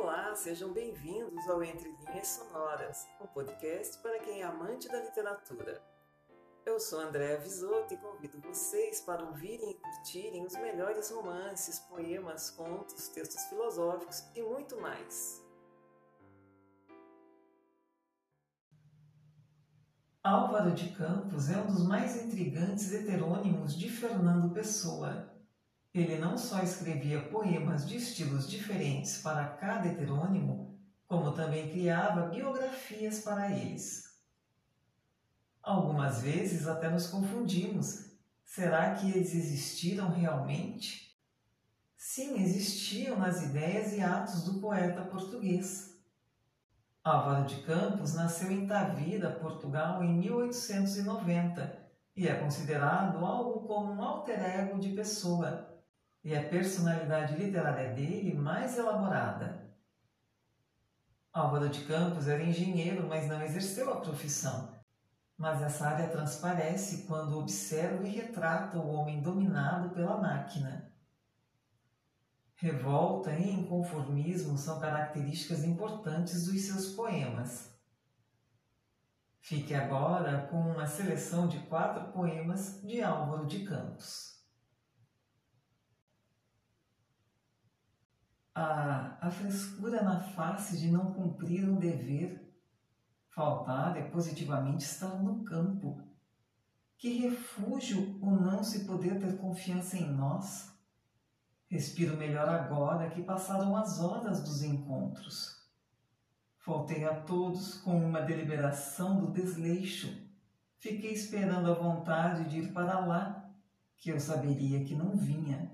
Olá, sejam bem-vindos ao Entre Linhas Sonoras, um podcast para quem é amante da literatura. Eu sou Andréa Visoto e convido vocês para ouvirem e curtirem os melhores romances, poemas, contos, textos filosóficos e muito mais. Álvaro de Campos é um dos mais intrigantes heterônimos de Fernando Pessoa. Ele não só escrevia poemas de estilos diferentes para cada heterônimo, como também criava biografias para eles. Algumas vezes até nos confundimos. Será que eles existiram realmente? Sim, existiam nas ideias e atos do poeta português. Álvaro de Campos nasceu em Tavira, Portugal, em 1890 e é considerado algo como um alter ego de pessoa, e a personalidade literária dele mais elaborada. Álvaro de Campos era engenheiro, mas não exerceu a profissão. Mas essa área transparece quando observa e retrata o homem dominado pela máquina. Revolta e inconformismo são características importantes dos seus poemas. Fique agora com uma seleção de quatro poemas de Álvaro de Campos. A, a frescura na face de não cumprir um dever. Faltar é positivamente estar no campo. Que refúgio o não se poder ter confiança em nós. Respiro melhor agora que passaram as horas dos encontros. Faltei a todos com uma deliberação do desleixo. Fiquei esperando a vontade de ir para lá, que eu saberia que não vinha.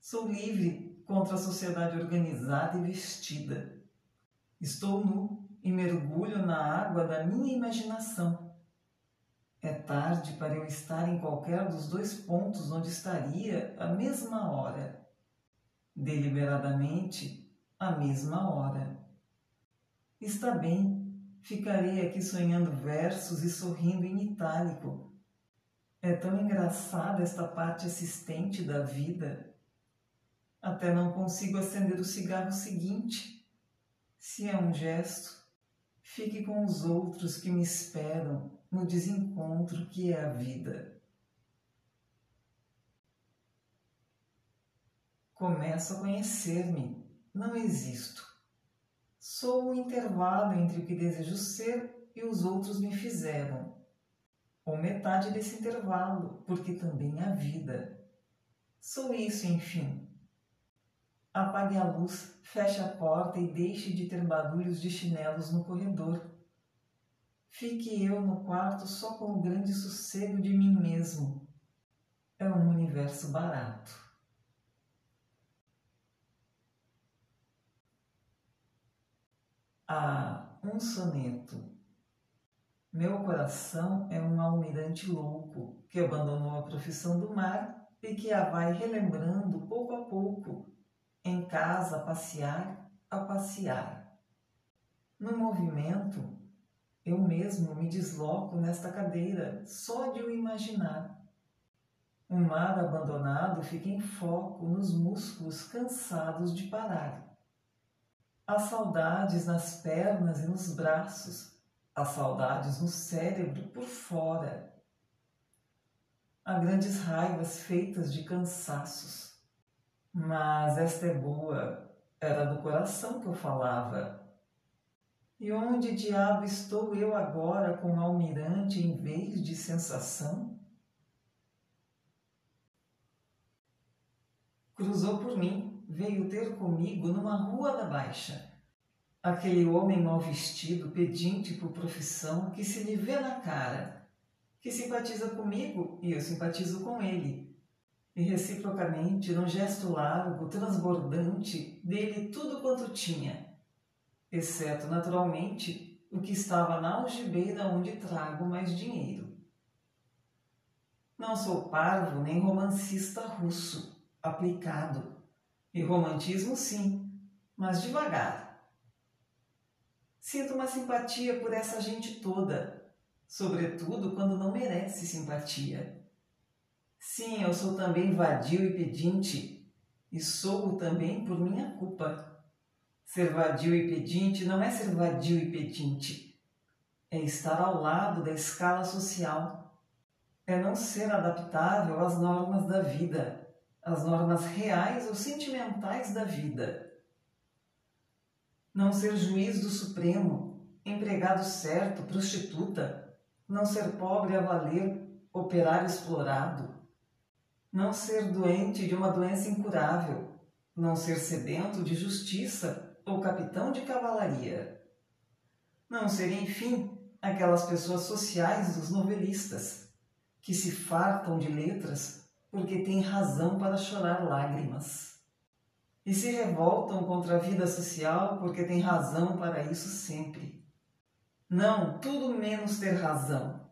Sou livre contra a sociedade organizada e vestida. Estou nu e mergulho na água da minha imaginação. É tarde para eu estar em qualquer dos dois pontos onde estaria a mesma hora. Deliberadamente, a mesma hora. Está bem, ficarei aqui sonhando versos e sorrindo em itálico. É tão engraçada esta parte assistente da vida até não consigo acender o cigarro seguinte. Se é um gesto, fique com os outros que me esperam no desencontro que é a vida. Começo a conhecer-me, não existo. Sou o intervalo entre o que desejo ser e os outros me fizeram, ou metade desse intervalo, porque também há vida. Sou isso, enfim, Apague a luz, feche a porta e deixe de ter barulhos de chinelos no corredor. Fique eu no quarto só com o grande sossego de mim mesmo. É um universo barato. Ah, um soneto. Meu coração é um almirante louco que abandonou a profissão do mar e que a vai relembrando pouco a pouco em casa passear, a passear. No movimento, eu mesmo me desloco nesta cadeira só de o imaginar. O mar abandonado fica em foco nos músculos cansados de parar. Há saudades nas pernas e nos braços, há saudades no cérebro por fora. Há grandes raivas feitas de cansaços mas esta é boa, era do coração que eu falava. E onde diabo estou eu agora com almirante em vez de sensação? Cruzou por mim, veio ter comigo numa rua da Baixa. Aquele homem mal vestido, pedinte por profissão, que se lhe vê na cara, que simpatiza comigo e eu simpatizo com ele e reciprocamente, num gesto largo, transbordante, dele tudo quanto tinha, exceto, naturalmente, o que estava na algibeira onde trago mais dinheiro. Não sou parvo nem romancista russo, aplicado. E romantismo sim, mas devagar. Sinto uma simpatia por essa gente toda, sobretudo quando não merece simpatia. Sim, eu sou também vadio e pedinte, e sou também por minha culpa. Ser vadio e pedinte não é ser vadio e pedinte, é estar ao lado da escala social, é não ser adaptável às normas da vida, às normas reais ou sentimentais da vida. Não ser juiz do Supremo, empregado certo, prostituta, não ser pobre a valer, operário explorado, não ser doente de uma doença incurável, não ser sedento de justiça ou capitão de cavalaria. Não ser, enfim, aquelas pessoas sociais dos novelistas, que se fartam de letras porque têm razão para chorar lágrimas. E se revoltam contra a vida social porque têm razão para isso sempre. Não, tudo menos ter razão,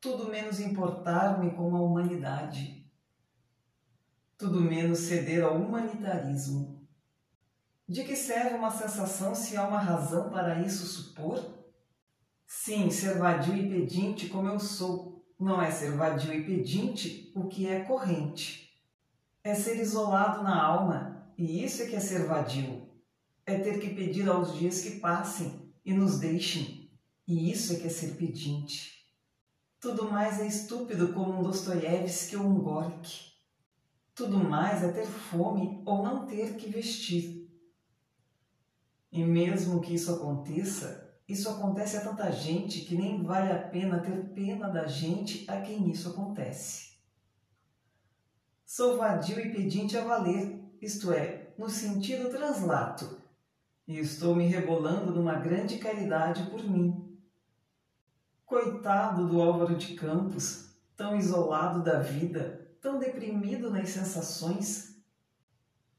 tudo menos importar-me com a humanidade tudo menos ceder ao humanitarismo. De que serve uma sensação se há uma razão para isso supor? Sim, ser vadio e pedinte como eu sou, não é ser vadio e pedinte o que é corrente. É ser isolado na alma, e isso é que é ser vadio. É ter que pedir aos dias que passem e nos deixem, e isso é que é ser pedinte. Tudo mais é estúpido como um Dostoiévski ou um Gorky. Tudo mais é ter fome ou não ter que vestir. E mesmo que isso aconteça, isso acontece a tanta gente que nem vale a pena ter pena da gente a quem isso acontece. Sou vadio e pedinte a valer, isto é, no sentido translato, e estou me rebolando numa grande caridade por mim. Coitado do Álvaro de Campos, tão isolado da vida, tão deprimido nas sensações.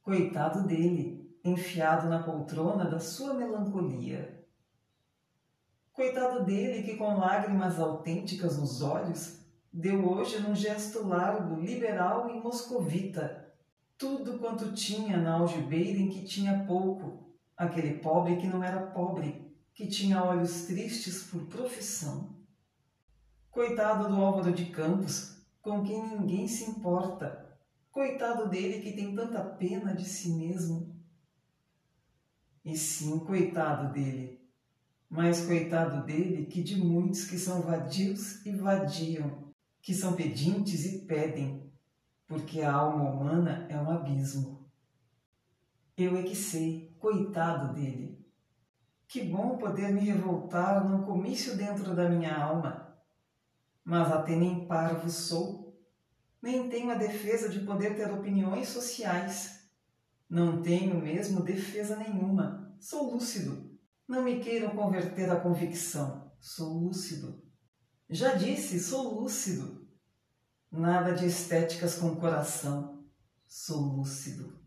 Coitado dele, enfiado na poltrona da sua melancolia. Coitado dele que, com lágrimas autênticas nos olhos, deu hoje num gesto largo, liberal e moscovita tudo quanto tinha na algibeira em que tinha pouco, aquele pobre que não era pobre, que tinha olhos tristes por profissão. Coitado do Álvaro de Campos, com quem ninguém se importa. Coitado dele que tem tanta pena de si mesmo. E sim, coitado dele. Mas coitado dele que de muitos que são vadios e vadiam, que são pedintes e pedem, porque a alma humana é um abismo. Eu é que sei, coitado dele. Que bom poder me revoltar num comício dentro da minha alma mas até nem parvo sou, nem tenho a defesa de poder ter opiniões sociais. Não tenho mesmo defesa nenhuma. Sou lúcido. Não me queiram converter à convicção. Sou lúcido. Já disse, sou lúcido. Nada de estéticas com coração. Sou lúcido.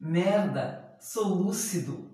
Merda, sou lúcido.